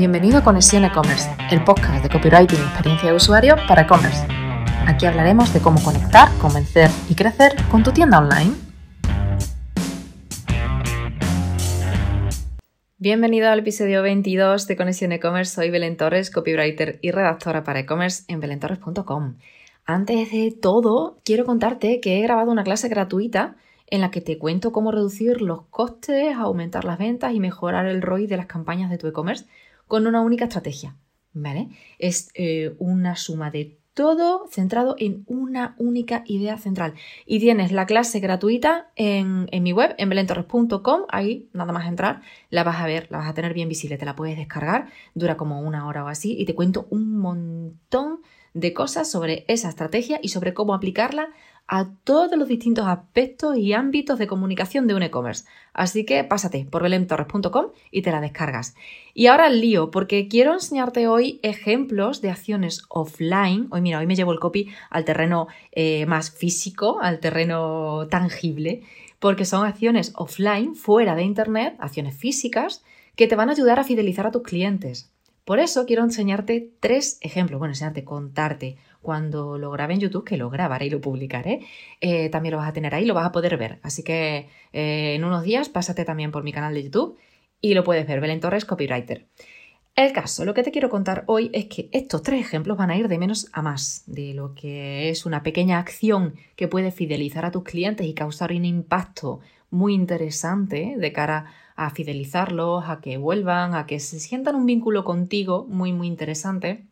Bienvenido a Conexión E-Commerce, el podcast de copywriting y experiencia de usuario para e-commerce. Aquí hablaremos de cómo conectar, convencer y crecer con tu tienda online. Bienvenido al episodio 22 de Conexión E-Commerce. Soy Belén Torres, copywriter y redactora para e-commerce en belentorres.com. Antes de todo, quiero contarte que he grabado una clase gratuita en la que te cuento cómo reducir los costes, aumentar las ventas y mejorar el ROI de las campañas de tu e-commerce con una única estrategia. ¿Vale? Es eh, una suma de todo centrado en una única idea central. Y tienes la clase gratuita en, en mi web, en belentorres.com, ahí nada más entrar, la vas a ver, la vas a tener bien visible, te la puedes descargar, dura como una hora o así, y te cuento un montón de cosas sobre esa estrategia y sobre cómo aplicarla a todos los distintos aspectos y ámbitos de comunicación de un e-commerce. Así que pásate por belentorres.com y te la descargas. Y ahora el lío, porque quiero enseñarte hoy ejemplos de acciones offline. Hoy mira, hoy me llevo el copy al terreno eh, más físico, al terreno tangible, porque son acciones offline, fuera de Internet, acciones físicas, que te van a ayudar a fidelizar a tus clientes. Por eso quiero enseñarte tres ejemplos, bueno, enseñarte, contarte cuando lo grabe en YouTube, que lo grabaré y lo publicaré, eh, también lo vas a tener ahí, lo vas a poder ver. Así que eh, en unos días pásate también por mi canal de YouTube y lo puedes ver, Belén Torres Copywriter. El caso, lo que te quiero contar hoy es que estos tres ejemplos van a ir de menos a más, de lo que es una pequeña acción que puede fidelizar a tus clientes y causar un impacto muy interesante de cara a fidelizarlos, a que vuelvan, a que se sientan un vínculo contigo muy, muy interesante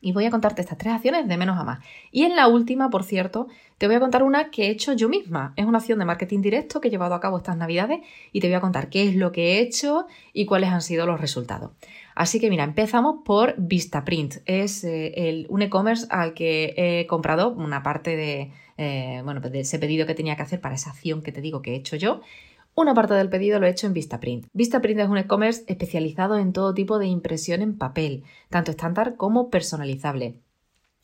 y voy a contarte estas tres acciones de menos a más. Y en la última, por cierto, te voy a contar una que he hecho yo misma. Es una acción de marketing directo que he llevado a cabo estas navidades y te voy a contar qué es lo que he hecho y cuáles han sido los resultados. Así que mira, empezamos por Vistaprint. Es eh, un e-commerce al que he comprado una parte de, eh, bueno, de ese pedido que tenía que hacer para esa acción que te digo que he hecho yo una parte del pedido lo he hecho en Vistaprint. Vistaprint es un e-commerce especializado en todo tipo de impresión en papel, tanto estándar como personalizable.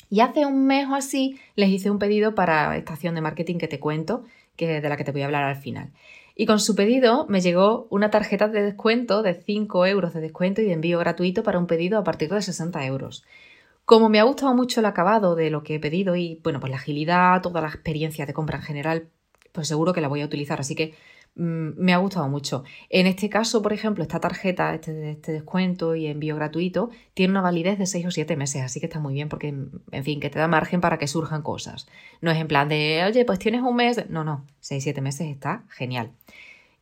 Y hace un mes o así les hice un pedido para esta acción de marketing que te cuento, que de la que te voy a hablar al final. Y con su pedido me llegó una tarjeta de descuento de 5 euros de descuento y de envío gratuito para un pedido a partir de 60 euros. Como me ha gustado mucho el acabado de lo que he pedido y bueno, pues la agilidad, toda la experiencia de compra en general, pues seguro que la voy a utilizar. Así que me ha gustado mucho. En este caso, por ejemplo, esta tarjeta, este, este, descuento y envío gratuito, tiene una validez de 6 o 7 meses, así que está muy bien porque, en fin, que te da margen para que surjan cosas. No es en plan de, oye, pues tienes un mes. No, no, 6-7 meses está genial.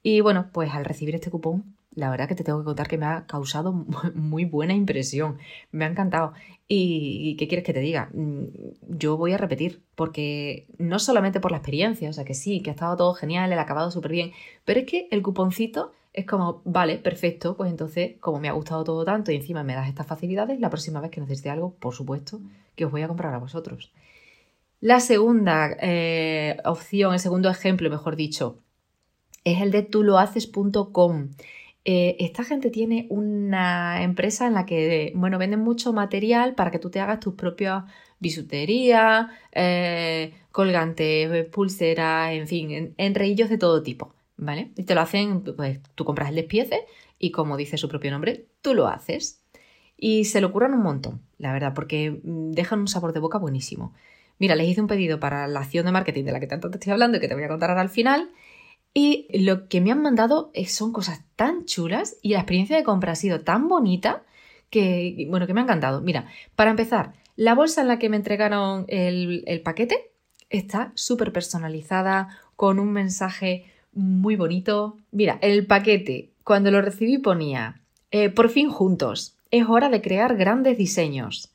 Y bueno, pues al recibir este cupón, la verdad que te tengo que contar que me ha causado muy buena impresión. Me ha encantado. ¿Y, qué quieres que te diga? Mm, yo voy a repetir, porque no solamente por la experiencia, o sea que sí, que ha estado todo genial, el acabado súper bien, pero es que el cuponcito es como, vale, perfecto, pues entonces, como me ha gustado todo tanto y encima me das estas facilidades, la próxima vez que necesite algo, por supuesto, que os voy a comprar a vosotros. La segunda eh, opción, el segundo ejemplo, mejor dicho, es el de tulohaces.com. Eh, esta gente tiene una empresa en la que, bueno, venden mucho material para que tú te hagas tus propias bisuterías, eh, colgantes, pulseras, en fin, enreillos de todo tipo, ¿vale? Y te lo hacen, pues tú compras el despiece y como dice su propio nombre, tú lo haces. Y se lo curran un montón, la verdad, porque mm, dejan un sabor de boca buenísimo. Mira, les hice un pedido para la acción de marketing de la que tanto te estoy hablando y que te voy a contar ahora al final y lo que me han mandado son cosas tan chulas y la experiencia de compra ha sido tan bonita que, bueno, que me ha encantado. Mira, para empezar, la bolsa en la que me entregaron el, paquete está súper personalizada, con un mensaje muy bonito. Mira, el paquete, cuando lo recibí ponía, eh, por fin juntos, es hora de crear grandes diseños.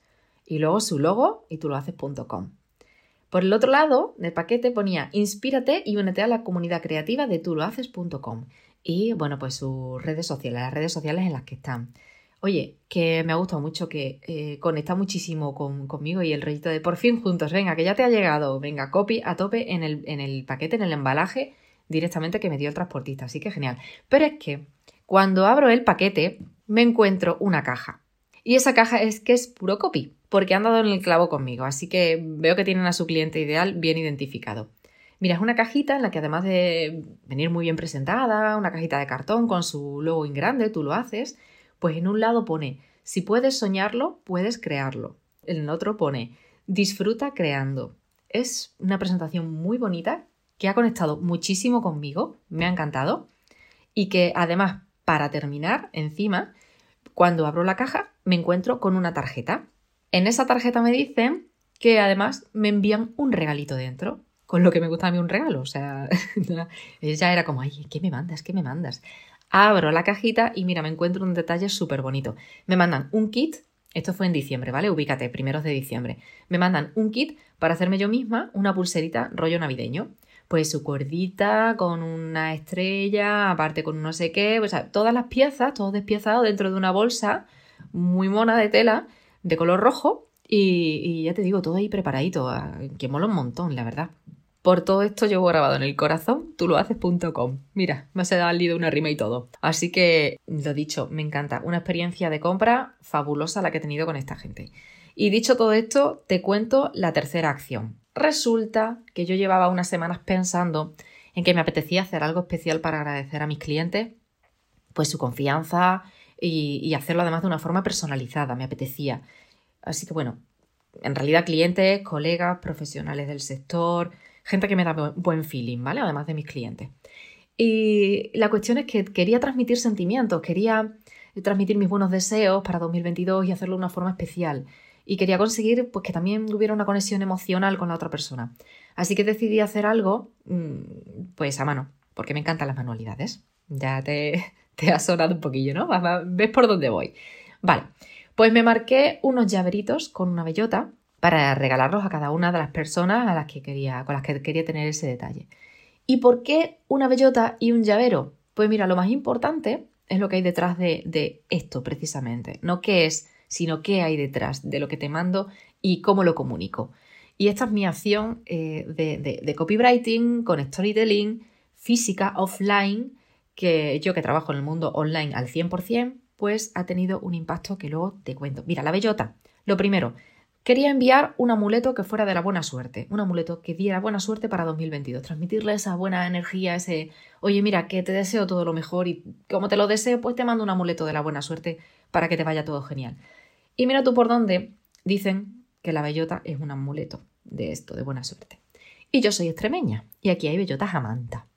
Y luego su logo y tú lo haces.com. Por el otro lado del paquete ponía inspírate y únete a la comunidad creativa de tulohaces.com y bueno, pues sus redes sociales, las redes sociales en las que están. Oye, que me ha gustado mucho, que eh, conecta muchísimo conmigo y el rollito de por fin juntos, venga, que ya te ha llegado, venga, copy a tope en el, en el paquete, en el embalaje directamente que me dio el transportista, así que genial. Pero es que cuando abro el paquete me encuentro una caja y esa caja es que es puro copy porque han dado en el clavo conmigo, así que veo que tienen a su cliente ideal bien identificado. Mira, es una cajita en la que además de venir muy bien presentada, una cajita de cartón con su logo en grande, tú lo haces, pues en un lado pone si puedes soñarlo, puedes crearlo. En el otro pone, disfruta creando. Es una presentación muy bonita que ha conectado muchísimo conmigo, me ha encantado y que además, para terminar, encima, cuando abro la caja, me encuentro con una tarjeta. En esa tarjeta me dicen que además me envían un regalito dentro, con lo que me gusta a mí un regalo. O sea, ella era como, ay, ¿qué me mandas? ¿Qué me mandas? Abro la cajita y mira, me encuentro un detalle súper bonito. Me mandan un kit, esto fue en diciembre, ¿vale? Ubícate, primeros de diciembre. Me mandan un kit para hacerme yo misma una pulserita rollo navideño. Pues su cordita con una estrella, aparte con no sé qué, o sea, todas las piezas, todo despiezado dentro de una bolsa muy mona de tela de color rojo y, ya te digo, todo ahí preparadito, ah, que mola un montón, la verdad. Por todo esto llevo grabado en el corazón, tú lo haces.com. Mira, me ha salido una rima y todo. Así que, lo dicho, me encanta. Una experiencia de compra fabulosa la que he tenido con esta gente. Y dicho todo esto, te cuento la tercera acción. Resulta que yo llevaba unas semanas pensando en que me apetecía hacer algo especial para agradecer a mis clientes, pues su confianza y, hacerlo además de una forma personalizada, me apetecía. Así que bueno, en realidad clientes, colegas, profesionales del sector, gente que me da buen feeling, ¿vale? Además de mis clientes. Y la cuestión es que quería transmitir sentimientos, quería transmitir mis buenos deseos para 2022 y hacerlo de una forma especial. Y quería conseguir pues, que también hubiera una conexión emocional con la otra persona. Así que decidí hacer algo mm, pues a mano, porque me encantan las manualidades. Ya te, te ha sonado un poquillo, ¿no? ¿Ves por dónde voy? Vale, pues me marqué unos llaveritos con una bellota para regalarlos a cada una de las personas a las que quería, con las que quería tener ese detalle. ¿Y por qué una bellota y un llavero? Pues mira, lo más importante es lo que hay detrás de, esto precisamente. No qué es, sino qué hay detrás de lo que te mando y cómo lo comunico. Y esta es mi acción eh, de, de, copywriting con storytelling, física, offline, que yo que trabajo en el mundo online al 100%, pues ha tenido un impacto que luego te cuento. Mira, la bellota. Lo primero, quería enviar un amuleto que fuera de la buena suerte, un amuleto que diera buena suerte para 2022, transmitirle esa buena energía, ese, oye, mira, que te deseo todo lo mejor y como te lo deseo, pues te mando un amuleto de la buena suerte para que te vaya todo genial. Y mira tú por dónde dicen que la bellota es un amuleto de esto, de buena suerte. Y yo soy extremeña y aquí hay bellotas a manta.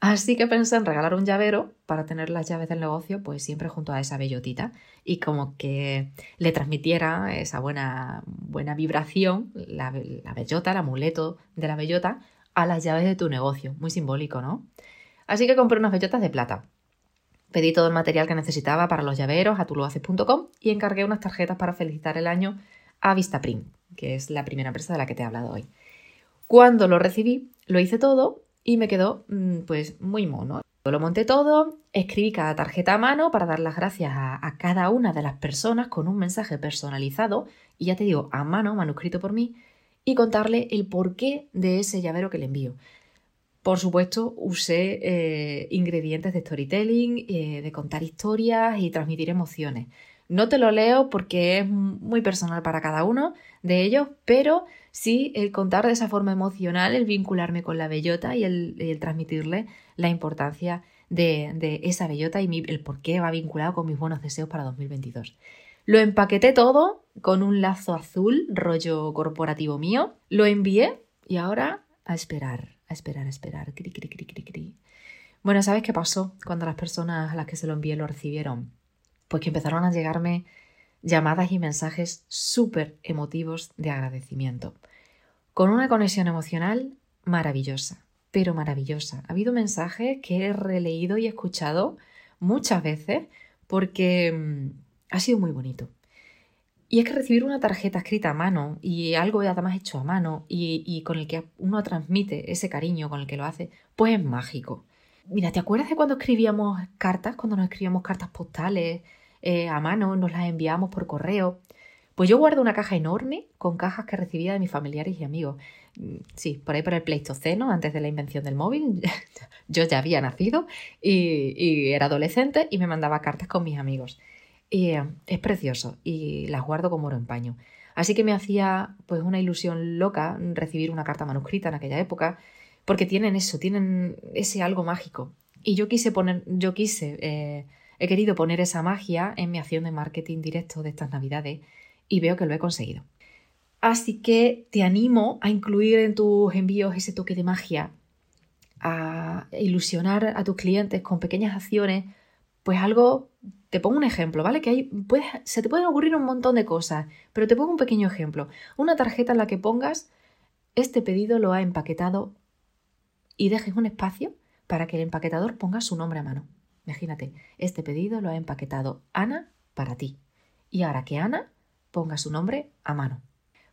Así que pensé en regalar un llavero para tener las llaves del negocio, pues siempre junto a esa bellotita y como que le transmitiera esa buena, buena vibración, la, bellota, el amuleto de la bellota, a las llaves de tu negocio. Muy simbólico, ¿no? Así que compré unas bellotas de plata. Pedí todo el material que necesitaba para los llaveros a tulohaces.com y encargué unas tarjetas para felicitar el año a Vistaprint, que es la primera empresa de la que te he hablado hoy. Cuando lo recibí, lo hice todo y me quedó mm, pues muy mono. Lo monté todo, escribí cada tarjeta a mano para dar las gracias a, cada una de las personas con un mensaje personalizado y ya te digo, a mano, manuscrito por mí, y contarle el porqué de ese llavero que le envío. Por supuesto, usé eh, ingredientes de storytelling, eh, de contar historias y transmitir emociones. No te lo leo porque es muy personal para cada uno de ellos, pero sí el contar de esa forma emocional, el vincularme con la bellota y el, transmitirle la importancia de, esa bellota y el por qué va vinculado con mis buenos deseos para 2022. Lo empaqueté todo con un lazo azul, rollo corporativo mío, lo envié y ahora a esperar, a esperar, a esperar. Cri, cri, cri. Bueno, ¿sabes qué pasó cuando las personas a las que se lo envié lo recibieron? Pues que empezaron a llegarme llamadas y mensajes súper emotivos de agradecimiento, con una conexión emocional maravillosa, pero maravillosa. Ha habido mensajes que he releído y escuchado muchas veces porque mm, ha sido muy bonito. Y es que recibir una tarjeta escrita a mano y algo además hecho a mano y, y, con el que uno transmite ese cariño con el que lo hace, pues es mágico. Mira, ¿te acuerdas de cuando escribíamos cartas, cuando nos escribíamos cartas postales eh, a mano, nos las enviábamos por correo? Pues yo guardo una caja enorme con cajas que recibía de mis familiares y amigos. Mm, sí, por ahí por el Pleistoceno, antes de la invención del móvil, yo ya había nacido y, era adolescente y me mandaba cartas con mis amigos. Y eh, es precioso y las guardo como oro en paño. Así que me hacía pues una ilusión loca recibir una carta manuscrita en aquella época porque tienen eso, tienen ese algo mágico. Y yo quise poner, yo quise eh, he querido poner esa magia en mi acción de marketing directo de estas navidades y veo que lo he conseguido. Así que te animo a incluir en tus envíos ese toque de magia, a ilusionar a tus clientes con pequeñas acciones, pues algo, te pongo un ejemplo, ¿vale? Que hay, se te pueden ocurrir un montón de cosas, pero te pongo un pequeño ejemplo. Una tarjeta en la que pongas, este pedido lo ha empaquetado y dejes un espacio para que el empaquetador ponga su nombre a mano. Imagínate, este pedido lo ha empaquetado Ana para ti. Y ahora que Ana ponga su nombre a mano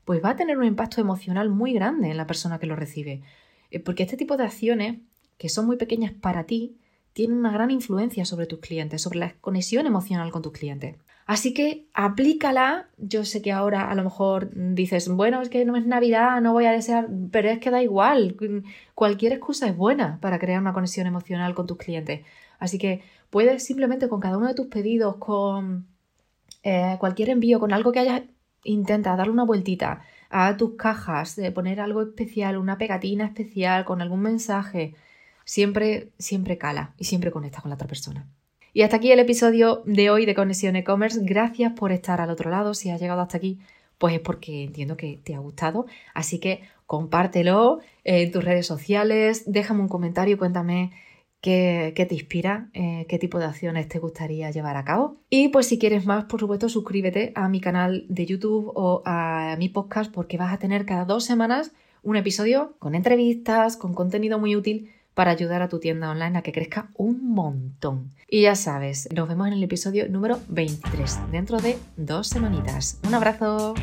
pues va a tener un impacto emocional muy grande en la persona que lo recibe. Eh, porque este tipo de acciones, que son muy pequeñas para ti, tienen una gran influencia sobre tus clientes, sobre la conexión emocional con tus clientes. Así que aplícala. Yo sé que ahora a lo mejor dices, bueno, es que no es Navidad, no voy a desear, pero es que da igual. Cualquier excusa es buena para crear una conexión emocional con tus clientes. Así que puedes simplemente con cada uno de tus pedidos, con eh, cualquier envío, con algo que hayas intenta darle una vueltita a tus cajas, poner algo especial, una pegatina especial con algún mensaje. Siempre, siempre cala y siempre conecta con la otra persona. Y hasta aquí el episodio de hoy de Conexión E-Commerce. Gracias por estar al otro lado. Si has llegado hasta aquí, pues es porque entiendo que te ha gustado. Así que compártelo en tus redes sociales, déjame un comentario, cuéntame qué, te inspira, eh, qué tipo de acciones te gustaría llevar a cabo. Y pues si quieres más, por supuesto, suscríbete a mi canal de YouTube o a mi podcast porque vas a tener cada dos semanas un episodio con entrevistas, con contenido muy útil para ayudar a tu tienda online a que crezca un montón. Y ya sabes, nos vemos en el episodio número 23, dentro de dos semanitas. Un abrazo.